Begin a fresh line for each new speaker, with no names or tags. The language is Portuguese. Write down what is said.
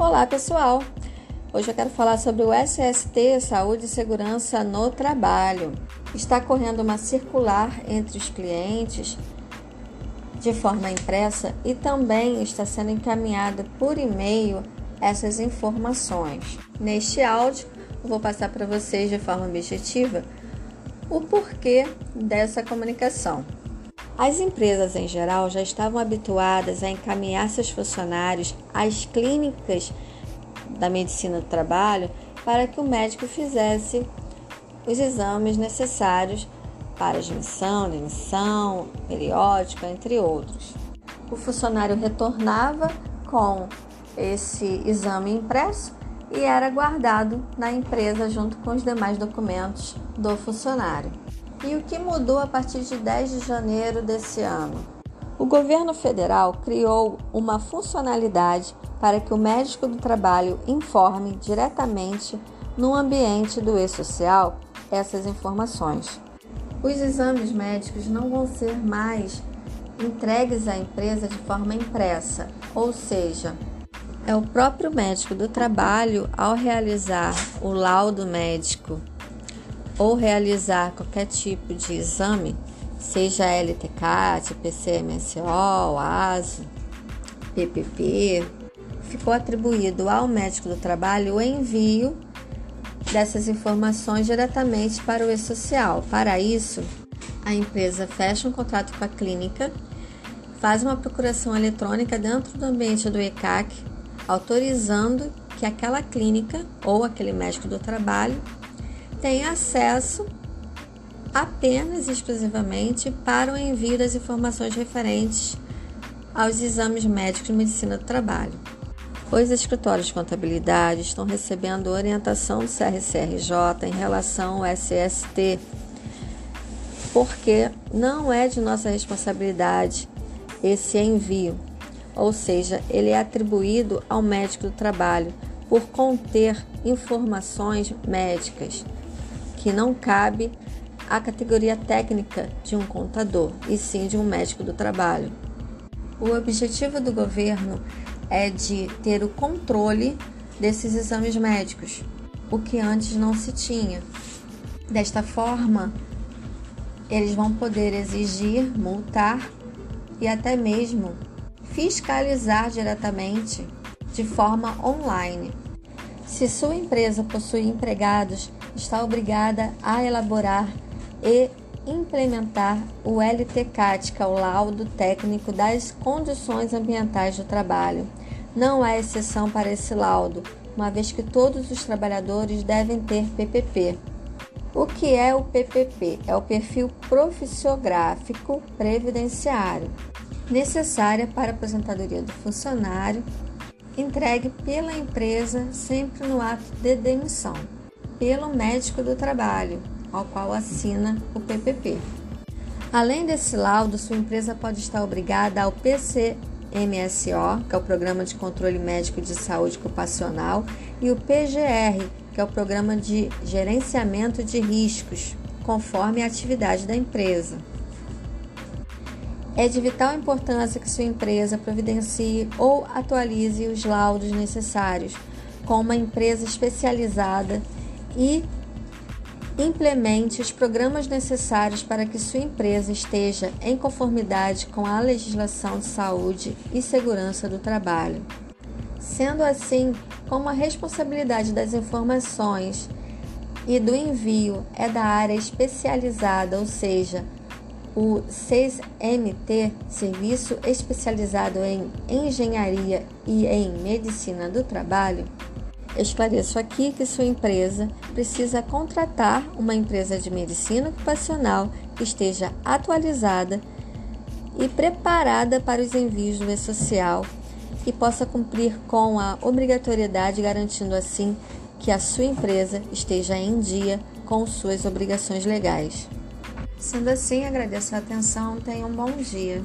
Olá, pessoal! Hoje eu quero falar sobre o SST, Saúde e Segurança no Trabalho. Está correndo uma circular entre os clientes de forma impressa e também está sendo encaminhada por e-mail essas informações. Neste áudio, vou passar para vocês de forma objetiva o porquê dessa comunicação. As empresas em geral já estavam habituadas a encaminhar seus funcionários às clínicas da medicina do trabalho para que o médico fizesse os exames necessários para admissão, demissão, periódica, entre outros. O funcionário retornava com esse exame impresso e era guardado na empresa junto com os demais documentos do funcionário. E o que mudou a partir de 10 de janeiro desse ano? O governo federal criou uma funcionalidade para que o médico do trabalho informe diretamente no ambiente do e-social essas informações. Os exames médicos não vão ser mais entregues à empresa de forma impressa, ou seja, é o próprio médico do trabalho, ao realizar o laudo médico ou realizar qualquer tipo de exame, seja LTCAT, PCMSO, ASO, PPP, ficou atribuído ao médico do trabalho o envio dessas informações diretamente para o e-social. Para isso, a empresa fecha um contrato com a clínica, faz uma procuração eletrônica dentro do ambiente do ECAC, autorizando que aquela clínica ou aquele médico do trabalho tem acesso apenas e exclusivamente para o envio das informações referentes aos exames médicos de medicina do trabalho. Os escritórios de contabilidade estão recebendo orientação do CRCRJ em relação ao SST, porque não é de nossa responsabilidade esse envio, ou seja, ele é atribuído ao médico do trabalho por conter informações médicas que não cabe à categoria técnica de um contador, e sim de um médico do trabalho. O objetivo do governo é de ter o controle desses exames médicos, o que antes não se tinha. Desta forma, eles vão poder exigir, multar e até mesmo fiscalizar diretamente de forma online. Se sua empresa possui empregados está obrigada a elaborar e implementar o LTCAT, que é o laudo técnico das condições ambientais do trabalho. Não há exceção para esse laudo, uma vez que todos os trabalhadores devem ter PPP. O que é o PPP? É o perfil profissiográfico previdenciário, necessária para a aposentadoria do funcionário, entregue pela empresa sempre no ato de demissão pelo médico do trabalho, ao qual assina o PPP. Além desse laudo, sua empresa pode estar obrigada ao PCMSO, que é o Programa de Controle Médico de Saúde Ocupacional, e o PGR, que é o Programa de Gerenciamento de Riscos, conforme a atividade da empresa. É de vital importância que sua empresa providencie ou atualize os laudos necessários com uma empresa especializada e implemente os programas necessários para que sua empresa esteja em conformidade com a legislação de saúde e segurança do trabalho. Sendo assim, como a responsabilidade das informações e do envio é da área especializada, ou seja, o 6MT, Serviço Especializado em Engenharia e em Medicina do Trabalho, Esclareço aqui que sua empresa precisa contratar uma empresa de medicina ocupacional que esteja atualizada e preparada para os envios do e-social e possa cumprir com a obrigatoriedade, garantindo assim que a sua empresa esteja em dia com suas obrigações legais. Sendo assim, agradeço a atenção, tenha um bom dia.